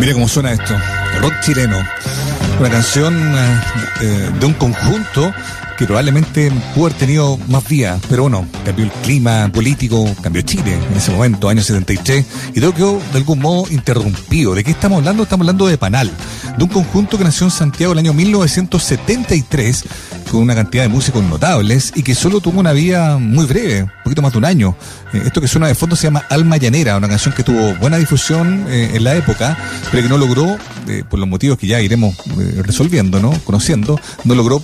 Mira cómo suena esto. Rock chileno. Una canción eh, de un conjunto que probablemente pudo haber tenido más vías, pero bueno, cambió el clima político, cambió Chile en ese momento, año 73, y todo quedó de algún modo interrumpido. ¿De qué estamos hablando? Estamos hablando de Panal, de un conjunto que nació en Santiago el año 1973 con una cantidad de músicos notables y que solo tuvo una vida muy breve, un poquito más de un año. Eh, esto que suena de fondo se llama Alma Llanera, una canción que tuvo buena difusión eh, en la época, pero que no logró, eh, por los motivos que ya iremos resolviendo, ¿no? Conociendo, no logró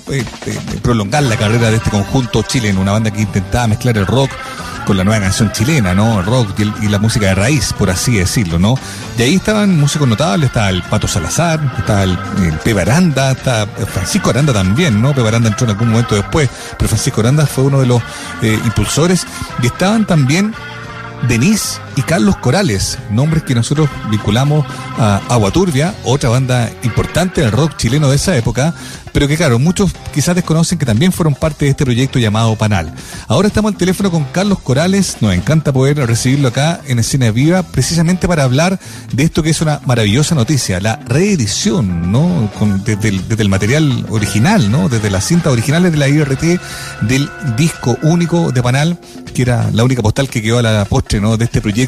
prolongar la carrera de este conjunto chileno, una banda que intentaba mezclar el rock con la nueva canción chilena, ¿no? El rock y, la música de raíz, por así decirlo, ¿no? Y ahí estaban músicos notables, estaba el Pato Salazar, estaba el, Pepe Aranda, está Francisco Aranda también, ¿no? Pepe Aranda entró en algún momento después, pero Francisco Aranda fue uno de los eh, impulsores. Y estaban también Denise y Carlos Corales, nombres que nosotros vinculamos a Agua Turbia, otra banda importante del rock chileno de esa época, pero que claro, muchos quizás desconocen que también fueron parte de este proyecto llamado Panal. Ahora estamos al teléfono con Carlos Corales, nos encanta poder recibirlo acá en Escena Viva, precisamente para hablar de esto que es una maravillosa noticia, la reedición, ¿no? desde, el, material original, ¿no? Desde las cintas originales de la IRT del disco único de Panal, que era la única postal que quedó a la postre, ¿no? De este proyecto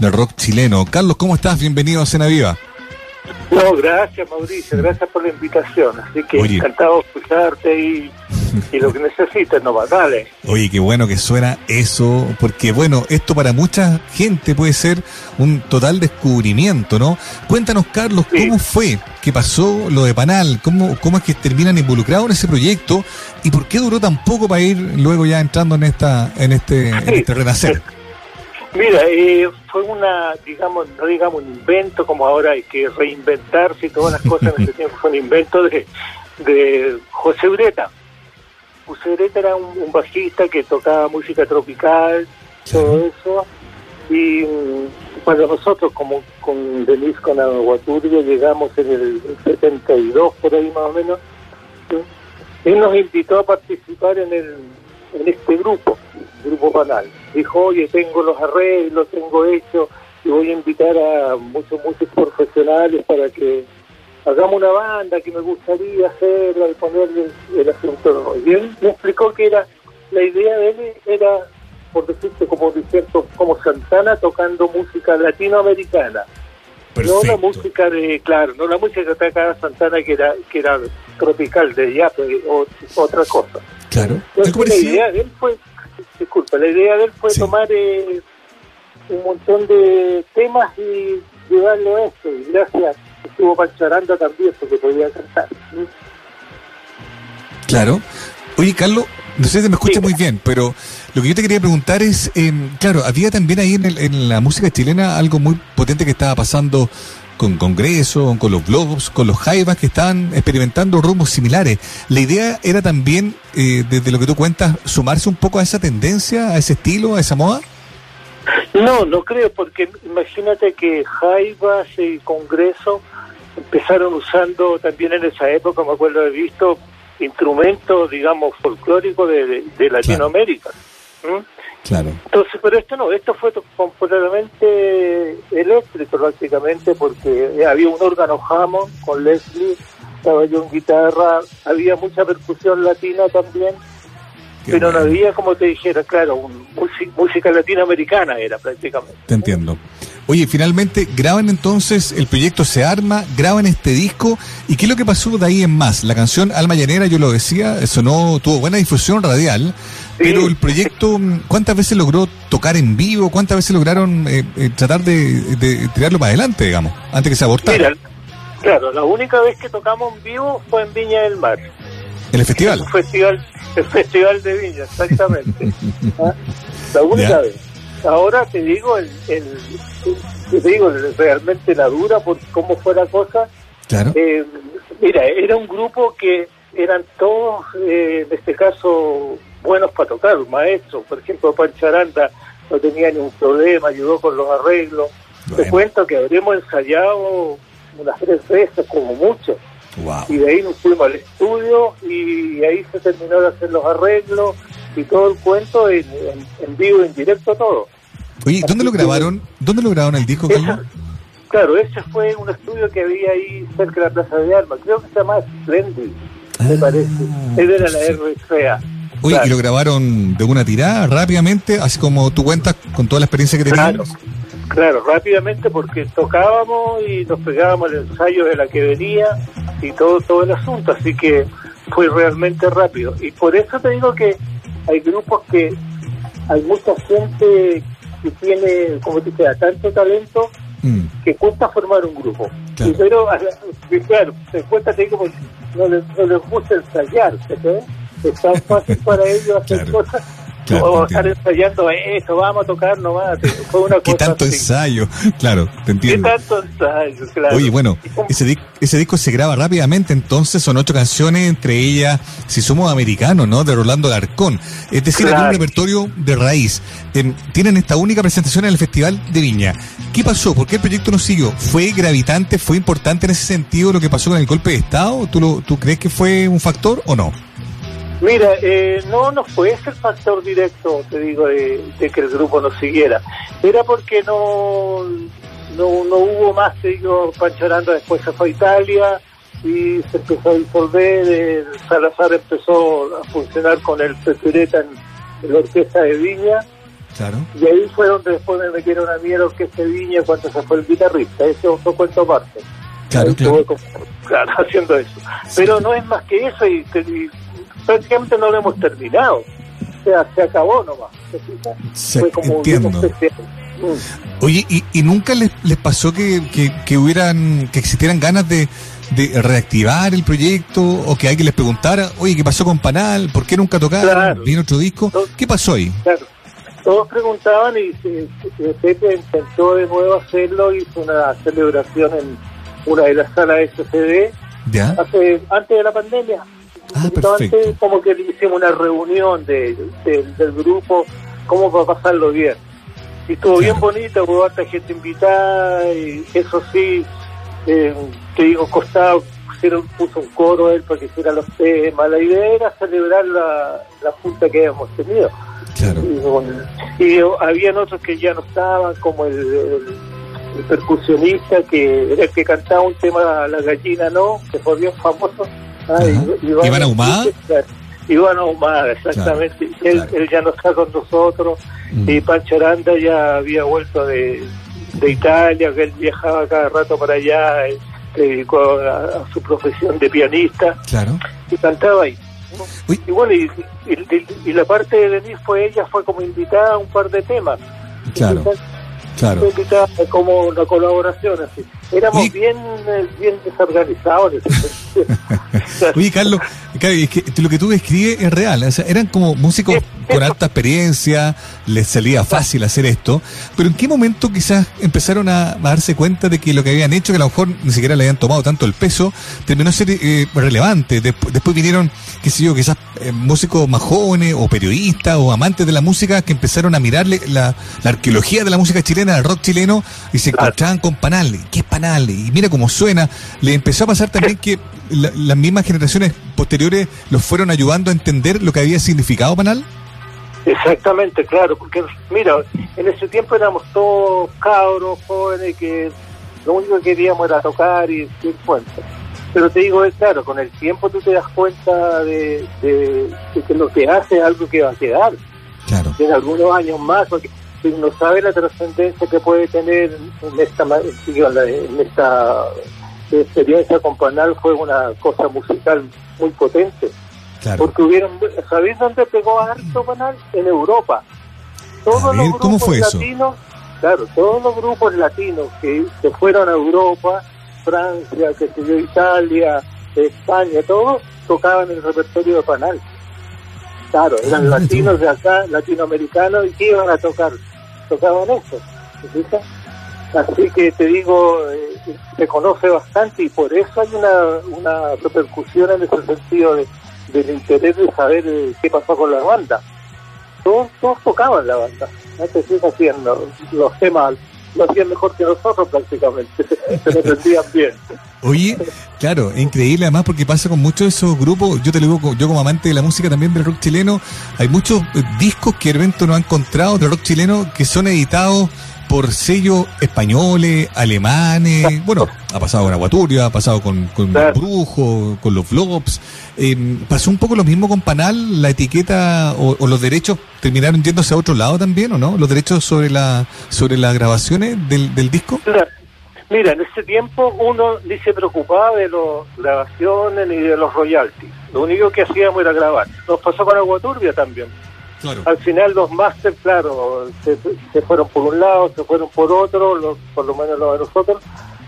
del rock chileno. Carlos, ¿cómo estás? Bienvenido a Escena Viva. No, gracias Mauricio, gracias por la invitación. Así que encantado de escucharte y, lo que necesites, no va, dale. Oye, qué bueno que suena eso, porque bueno, esto para mucha gente puede ser un total descubrimiento, ¿no? Cuéntanos, Carlos, ¿cómo fue que pasó lo de Panal? ¿Cómo, ¿Cómo es que terminan involucrados en ese proyecto? ¿Y por qué duró tan poco para ir luego ya entrando en esta en este, en este renacer? Mira, eh, fue una, digamos, no digamos un invento como ahora hay que reinventarse y todas las cosas en ese tiempo, fue un invento de, de José Ureta. José Ureta era un, bajista que tocaba música tropical, todo eso, y mm, cuando nosotros, como con Denise, con Aguaturia, llegamos en el 72, por ahí más o menos, él nos invitó a participar en, el, en este grupo Grupo Panal. Dijo, oye, tengo los arreglos, tengo hecho, y voy a invitar a muchos, muchos profesionales para que hagamos una banda que me gustaría hacer, al ponerle el asunto. Y él me explicó que era, la idea de él era, por decirte, como cierto, como Santana tocando música latinoamericana. No la música de, claro, no la música que tocaba Santana que era, que era tropical de ya, o otra cosa. Claro. Entonces, la idea de él fue disculpa, la idea de él fue tomar eh, un montón de temas y llevarlo a esto. Y gracias, estuvo Pancharanda también, porque podía cantar. Claro. Oye, Carlos, no sé si me escucha muy bien, pero lo que yo te quería preguntar es, eh, claro, había también ahí en, en, la música chilena algo muy potente que estaba pasando con Congreso, con los blogs, con los jaivas que estaban experimentando rumbos similares. La idea era también, eh, desde lo que tú cuentas, sumarse un poco a esa tendencia, a ese estilo, a esa moda. No, no creo, porque imagínate que jaivas y Congreso empezaron usando también en esa época, me acuerdo de visto, instrumentos, digamos, folclóricos de, Latinoamérica. Claro. Entonces, pero esto no, esto fue completamente eléctrico prácticamente porque había un órgano Hammond con Leslie, estaba yo en guitarra, había mucha percusión latina también, pero no había, como te dijera, claro, música latinoamericana era prácticamente. Te entiendo. Oye, finalmente graban entonces, el proyecto se arma, graban este disco, ¿y qué es lo que pasó de ahí en más? La canción Alma Llanera, yo lo decía, sonó, tuvo buena difusión radial, pero el proyecto, ¿cuántas veces logró tocar en vivo? ¿Cuántas veces lograron eh, eh, tratar de, tirarlo para adelante, digamos, antes que se abortara? claro, la única vez que tocamos en vivo fue en Viña del Mar. ¿En el festival? El festival, el festival de Viña, exactamente. ¿Ah? La única vez. Ahora te digo, el, te digo realmente la dura por cómo fue la cosa. Claro. Eh, mira, era un grupo que eran todos, en este caso, buenos para tocar, maestros. Por ejemplo, Pancharanda no tenía ningún problema, ayudó con los arreglos. Te cuento que habremos ensayado unas tres veces, como mucho. Y de ahí nos fuimos al estudio y ahí se terminó de hacer los arreglos y todo el cuento en, vivo, en directo, todo. Oye, ¿dónde lo grabaron? ¿Dónde lo grabaron el disco, Carlos? Claro, ese fue un estudio que había ahí cerca de la Plaza de Armas. Creo que se llama Splendid, me ah, parece. Él era la RFA. Oye, ¿y lo grabaron de una tirada rápidamente, así como tú cuentas con toda la experiencia que tenías? Claro, claro, rápidamente porque tocábamos y nos pegábamos el ensayo de la que venía y todo, todo el asunto, así que fue realmente rápido. Y por eso te digo que hay grupos que hay mucha gente que tiene, como te decía, tanto talento mm. que cuesta formar un grupo. Claro. pero, claro, se cuesta que no les, no les gusta ensayar, ¿sí? Es tan fácil para ellos hacer cosas o estar ensayando eso, vamos a tocar nomás. Fue una ¿Qué tanto ensayo? Claro, te entiendo. ¿Qué tanto ensayo? Claro. Oye, bueno, ese, ese disco se graba rápidamente, entonces son ocho canciones, entre ellas, si somos americanos, ¿no? De Rolando Garcón. Es decir, hay un repertorio de raíz. Em, tienen esta única presentación en el Festival de Viña. ¿Qué pasó? ¿Por qué el proyecto no siguió? ¿Fue gravitante? ¿Fue importante en ese sentido lo que pasó con el golpe de Estado? ¿Tú, lo, tú crees que fue un factor o no? Mira, eh, no, no fue ese el factor directo, te digo, de, que el grupo no siguiera. Era porque no, no, hubo más, te digo, Pancho después se fue a Italia y se empezó a disolver, Salazar empezó a funcionar con el Pesureta en, la orquesta de Viña. Claro. Y ahí fue donde después me metieron a mí en la orquesta de Viña cuando se fue el guitarrista. Ese es otro cuento aparte. Claro, claro. claro. haciendo eso. Pero no es más que eso y prácticamente no lo hemos terminado. O sea, se acabó nomás. Se, Fue como entiendo. Mm. Oye, ¿y, ¿y, nunca les, les pasó que, que, hubieran, que existieran ganas de, de reactivar el proyecto o que alguien les preguntara, oye, ¿qué pasó con Panal? ¿Por qué nunca tocaron? Claro. ¿Viene otro disco? ¿Qué pasó ahí? Claro. Todos preguntaban y Pepe intentó de nuevo hacerlo, hizo una celebración en una de las salas de SCD ¿Ya? Hace, antes de la pandemia Ah, Entonces, como que hicimos una reunión de, del grupo, cómo va a pasarlo bien. Y estuvo bien bonito, hubo harta gente invitada, y eso sí, eh, te digo, costaba, pusieron, puso un coro él para que hiciera los temas. La idea era celebrar la, la junta que habíamos tenido. Y, y, habían otros que ya no estaban, como el, el, percusionista que era el que cantaba un tema La gallina no, que fue bien famoso Ah, Iván, Ahumada? Iván Ahumada, exactamente. él, ya no está con nosotros. Mm. Y Pancho Aranda ya había vuelto de, de Italia, que él viajaba cada rato para allá, se dedicó a, su profesión de pianista. Claro. Y cantaba ahí. Y bueno, y, y, la parte de Denise fue ella, fue como invitada a un par de temas. Claro. Claro. como una colaboración así. Éramos bien, eh, bien desorganizados. Oye, Carlos, es que lo que tú describes es real. O sea, eran como músicos con alta experiencia, les salía fácil hacer esto, pero ¿en qué momento quizás empezaron a, darse cuenta de que lo que habían hecho, que a lo mejor ni siquiera le habían tomado tanto el peso, terminó ser eh, relevante? Después, vinieron, qué sé yo, quizás eh, músicos más jóvenes o periodistas o amantes de la música que empezaron a mirarle la, arqueología de la música chilena, el rock chileno, y se encontraban con Panal. ¿Qué es Panal? Y mira cómo suena. Le empezó a pasar también que las mismas generaciones posteriores los fueron ayudando a entender lo que había significado Panal. Exactamente, claro, porque mira, en ese tiempo éramos todos cabros, jóvenes, que lo único que queríamos era tocar y decir cuenta. Pero te digo, es claro, con el tiempo tú te das cuenta de, que lo que hace es algo que va a quedar. Claro. En algunos años más, porque si no sabe la trascendencia que puede tener en esta, en esta experiencia con Panal, fue una cosa musical muy potente. Porque hubieron, ¿sabéis dónde pegó harto Panal? En Europa. Todos los grupos latinos, claro, todos los grupos latinos que se fueron a Europa, Francia, que se dio Italia, España, todos tocaban el repertorio de Panal. Claro, eran ah, latinos de acá, latinoamericanos, y que iban a tocar, tocaban eso. Así que te digo, eh, se conoce bastante y por eso hay una, una repercusión en ese sentido de del interés de saber eh, qué pasó con la banda. Todos, todos tocaban la banda, no te haciendo los temas lo hacían mejor que nosotros prácticamente, se lo entendían bien. Oye, claro, increíble además porque pasa con muchos de esos grupos, yo te lo digo, yo como amante de la música también del rock chileno, hay muchos eh, discos que Hervento no ha encontrado de rock chileno que son editados por sellos españoles, alemanes, bueno, ha pasado con Aguaturia, ha pasado con, con Brujo, con los Flops, eh, pasó un poco lo mismo con Panal, la etiqueta o, los derechos terminaron yéndose a otro lado también, ¿o no? Los derechos sobre la sobre las grabaciones del, del disco. Mira, en ese tiempo uno ni se preocupaba de las grabaciones ni de los royalties. Lo único que hacíamos era grabar. Nos pasó con Aguaturbia también al final los máster, claro, se, fueron por un lado, se fueron por otro, por lo menos los de nosotros.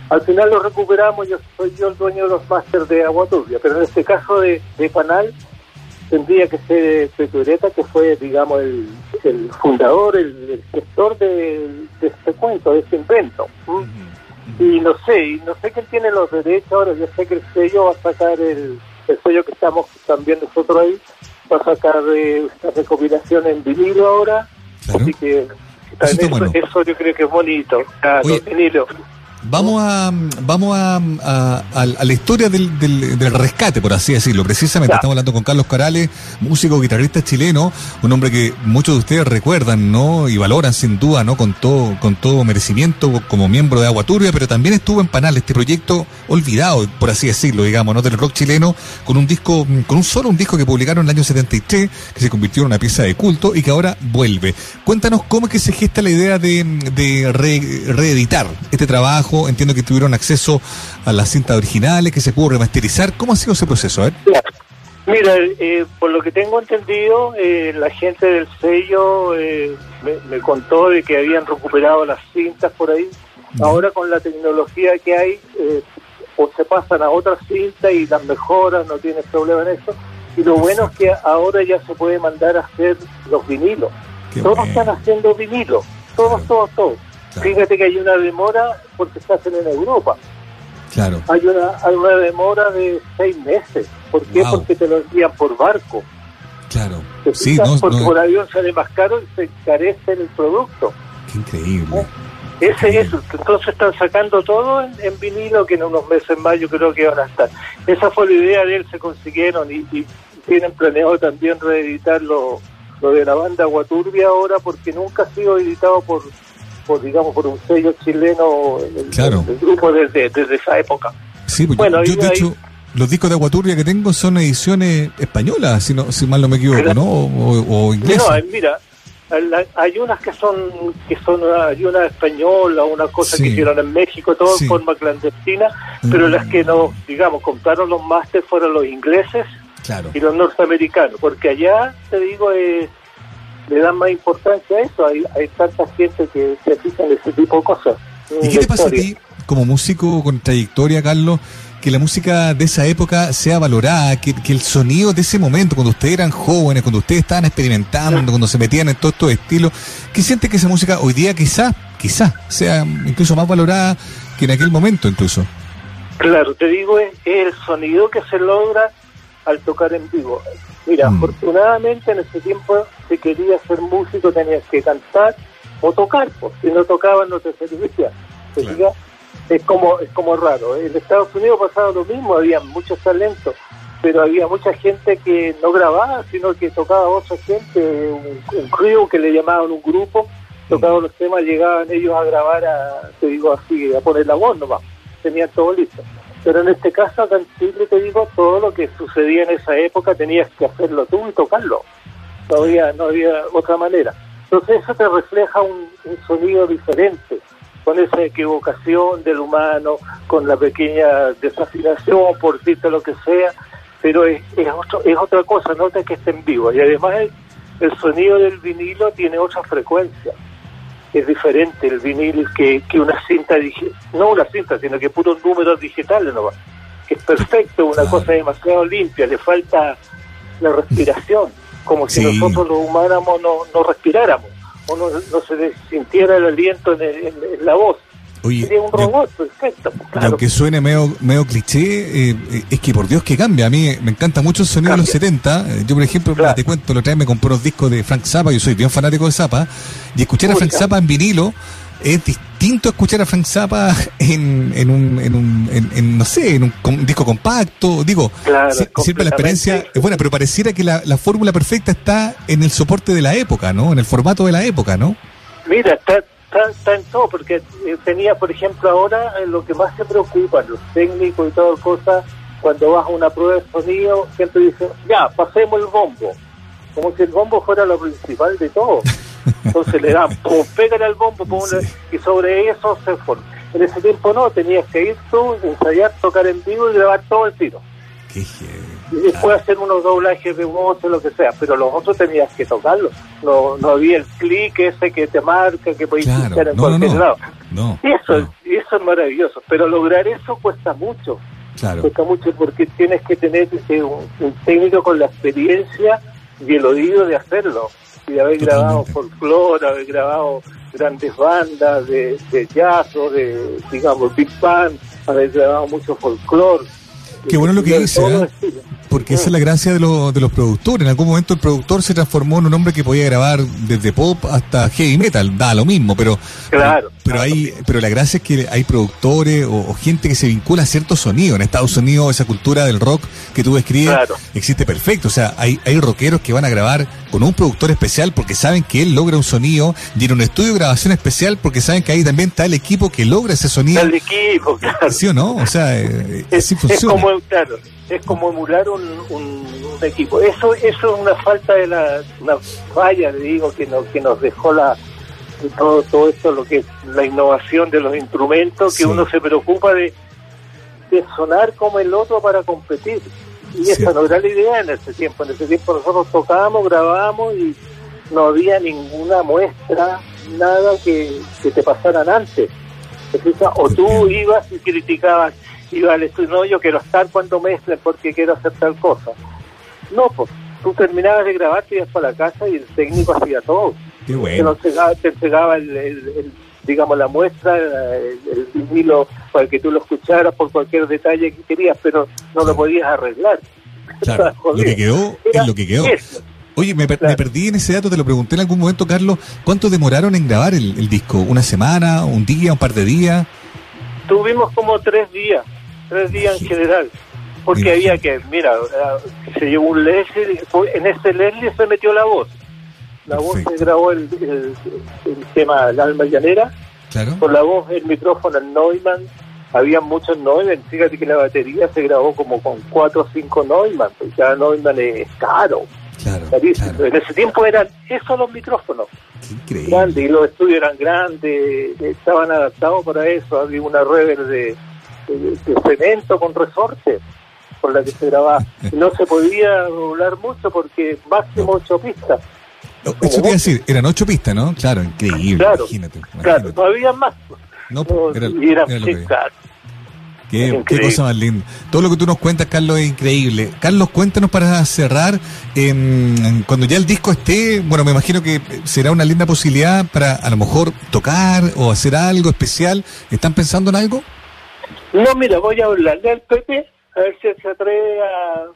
Al final los recuperamos, yo soy yo el dueño de los máster de Agua Turbia, pero en este caso de, de Panal tendría que ser Petureta, que fue, digamos, el, fundador, el, gestor de, este cuento, de este invento. Y no sé, y no sé quién tiene los derechos ahora, yo sé que el sello va a sacar el, el sello que estamos también nosotros ahí, va a sacar eh, esta recopilación en vinilo ahora, así que eso, yo creo que es bonito, claro, vinilo. Vamos a vamos a, a, la historia del, del, rescate, por así decirlo. Precisamente estamos hablando con Carlos Carales, músico guitarrista chileno, un hombre que muchos de ustedes recuerdan, ¿no? Y valoran sin duda, ¿no? Con todo con todo merecimiento como miembro de Agua Turbia, pero también estuvo en Panal, este proyecto olvidado, por así decirlo, digamos, ¿no? Del rock chileno, con un disco, con un solo un disco que publicaron en el año 73, que se convirtió en una pieza de culto y que ahora vuelve. Cuéntanos cómo es que se gesta la idea de, de reeditar este trabajo entiendo que tuvieron acceso a las cintas originales, que se pudo remasterizar. ¿Cómo ha sido ese proceso? Mira, eh, por lo que tengo entendido, eh, la gente del sello eh, me, contó de que habían recuperado las cintas por ahí. Ahora con la tecnología que hay, o se pasan a otras cintas y las mejoran, no tienes problema en eso. Y lo bueno es que ahora ya se puede mandar a hacer los vinilos. todos están haciendo vinilos, todos, todos, todos. Fíjate que hay una demora porque se hacen en Europa. Claro. Hay una, hay una demora de seis meses. ¿Por qué? Porque te lo envían por barco. Claro. Sí, no, porque por avión sale más caro y se encarece el producto. Qué increíble. ¿Eh? Ese es, entonces están sacando todo en, vinilo que en unos meses más yo creo que van a estar. Esa fue la idea de él, se consiguieron y, y tienen planeado también reeditar lo, lo de la banda Guaturbia ahora porque nunca ha sido editado por digamos, por un sello chileno el, claro. grupo desde, desde esa época. Sí, pues bueno, yo, de hecho, los discos de Aguaturbia que tengo son ediciones españolas, si, no, si mal no me equivoco, ¿no? O, inglesas. No, mira, hay unas que son, que son hay una española, una cosa que hicieron en México, todo en forma clandestina, pero las que no, digamos, compraron los másteres fueron los ingleses y los norteamericanos, porque allá, te digo, es le dan más importancia a eso. Hay, hay tanta gente que se fija en ese tipo de cosas. ¿Y qué te pasa a ti, como músico con trayectoria, Carlos, que la música de esa época sea valorada, que, el sonido de ese momento, cuando ustedes eran jóvenes, cuando ustedes estaban experimentando, cuando se metían en todos estos estilos, ¿qué siente que esa música hoy día quizás, quizás, sea incluso más valorada que en aquel momento incluso? Claro, te digo, es el sonido que se logra al tocar en vivo. Mira, mm. afortunadamente en ese tiempo si querías ser músico tenías que cantar o tocar, pues si no tocaban no te servía. Es como es como raro. En Estados Unidos pasaba lo mismo, había muchos talentos, pero había mucha gente que no grababa, sino que tocaba otra gente, un, un que le llamaban un grupo, tocaban los temas, llegaban ellos a grabar, a, te digo así, a poner la voz nomás, tenían todo listo. Pero en este caso, acá en Chile, te digo, todo lo que sucedía en esa época tenías que hacerlo tú y tocarlo. No había, no había otra manera. Entonces eso te refleja un, sonido diferente, con esa equivocación del humano, con la pequeña desafinación, por decirte lo que sea, pero es, es, es otra cosa, nota que esté en vivo. Y además el, el sonido del vinilo tiene otra frecuencia es diferente el vinil que, que una cinta no una cinta, sino que puros números digitales no que es perfecto, una cosa demasiado limpia, le falta la respiración, como si nosotros los humanos no, no respiráramos, o no, no se sintiera el aliento en la voz. Oye, un robot, perfecto. Aunque suene medio, medio cliché, eh, es que por Dios que cambia. A mí me encanta mucho el sonido de los 70. Eh, yo, por ejemplo, te cuento, lo otra vez me compré los discos de Frank Zappa, yo soy bien fanático de Zappa, y escuchar a Frank Zappa en vinilo es distinto a escuchar a Frank Zappa en, en un, en un en, no sé, en un, disco compacto. Digo, siempre la experiencia es buena, pero pareciera que la, la fórmula perfecta está en el soporte de la época, ¿no? En el formato de la época, ¿no? Mira, está, está, en todo, porque eh, tenía, por ejemplo, ahora eh, lo que más se preocupa, los técnicos y todas cosas, cuando vas a una prueba de sonido, siempre dicen, ya, pasemos el bombo. Como si el bombo fuera lo principal de todo. Entonces le dan, pum, pegan al bombo, y sobre eso se forma. En ese tiempo no, tenías que ir tú, ensayar, tocar en vivo y grabar todo el tiro. Qué y después hacer unos doblajes de voz o lo que sea, pero los otros tenías que tocarlos. No, no había el clic ese que te marca, que podías escuchar en cualquier lado. eso, eso es maravilloso, pero lograr eso cuesta mucho. Cuesta mucho porque tienes que tener un, un técnico con la experiencia y el oído de hacerlo y de haber grabado folclore, haber grabado grandes bandas de, de jazz o de, digamos, big band, haber grabado mucho folclore. Qué bueno lo que dice, ¿eh? Porque esa es la gracia de, de los productores. En algún momento el productor se transformó en un hombre que podía grabar desde pop hasta heavy metal, da lo mismo, pero claro, pero, hay, pero la gracia es que hay productores o, gente que se vincula a ciertos sonidos. En Estados Unidos esa cultura del rock que tú describes existe perfecto. O sea, hay, hay rockeros que van a grabar con un productor especial porque saben que él logra un sonido y en un estudio de grabación especial porque saben que ahí también está el equipo que logra ese sonido. El equipo, claro. ¿Sí o no? O sea, eh, es, como, claro, es como emular un, un, equipo. Eso eso es una falta de la una falla, digo, que nos, que nos dejó la todo, todo esto, lo que es la innovación de los instrumentos, que uno se preocupa de, de sonar como el otro para competir. Y esa no era la idea en ese tiempo. En ese tiempo nosotros tocábamos, grabábamos y no había ninguna muestra, nada que, que te pasaran antes. O tú ibas y criticabas, ibas al estudio, no, yo quiero estar cuando mezclen porque quiero hacer tal cosa. No, pues tú terminabas de grabar, te ibas para la casa y el técnico hacía todo. Qué bueno. Te entregaba, el, digamos, la muestra, el, vinilo para que tú lo escucharas por cualquier detalle que querías, pero no lo podías arreglar. Claro, lo que quedó es lo que quedó. Oye, me, perdí en ese dato, te lo pregunté en algún momento, Carlos, ¿cuánto demoraron en grabar el, disco? ¿Una semana, un día, un par de días? Tuvimos como tres días, tres días en general, porque había que, mira, se llevó un Leslie, en ese Leslie se metió la voz, la voz se grabó el, tema El alma llanera, claro. por la voz el micrófono el Neumann, había muchos Neumann, fíjate que la batería se grabó como con cuatro o cinco Neumann, porque cada Neumann es caro. Claro, En ese tiempo eran esos los micrófonos. Grandes, y los estudios eran grandes, estaban adaptados para eso. Había una rever de, cemento con resorte por la que se grababa. No se podía doblar mucho porque máximo ocho pistas. Eso te iba a decir, eran ocho pistas, ¿no? Claro, increíble. Claro, imagínate, claro no había más. No, era, y eran, Qué, cosa más linda. Todo lo que tú nos cuentas, Carlos, es increíble. Carlos, cuéntanos para cerrar, cuando ya el disco esté, bueno, me imagino que será una linda posibilidad para a lo mejor tocar o hacer algo especial. ¿Están pensando en algo? No, mira, voy a hablarle al Pepe, a ver si se atreve a,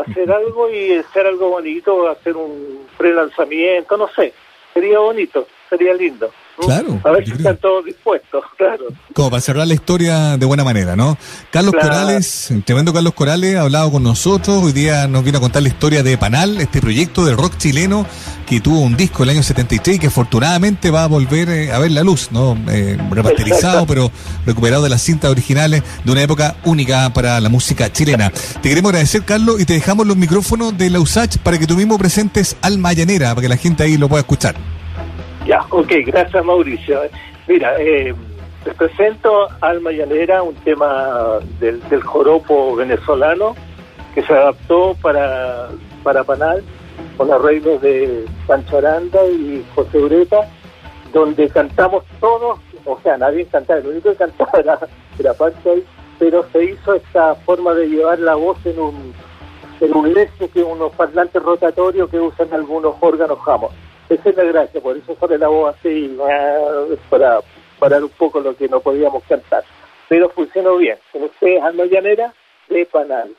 hacer algo y hacer algo bonito, hacer un pre-lanzamiento, no sé. Sería bonito, sería lindo. Claro. A ver si están todos dispuestos, claro. Como para cerrar la historia de buena manera, ¿no? Carlos Corales, tremendo Carlos Corales, ha hablado con nosotros. Hoy día nos viene a contar la historia de Panal, este proyecto del rock chileno que tuvo un disco el año 73 y que afortunadamente va a volver eh, a ver la luz, ¿no? Eh, remasterizado, pero recuperado de las cintas originales de una época única para la música chilena. Te queremos agradecer, Carlos, y te dejamos los micrófonos de la USACH para que tú mismo presentes Alma Llanera, para que la gente ahí lo pueda escuchar. Ya, ok, gracias Mauricio. Mira, eh, les presento Alma Llanera, un tema del, joropo venezolano que se adaptó para, para Panal con arreglos de Pancho Aranda y José Ureta, donde cantamos todos, o sea, nadie cantaba, el único que cantaba era, era Pancho, pero se hizo esta forma de llevar la voz en un en un lesio que unos parlantes rotatorios que usan algunos órganos jamos. Esa es la gracia, por eso sale la voz así, ah, para parar un poco lo que no podíamos cantar. Pero funcionó bien. Con ustedes, Alma Llanera, de Panal.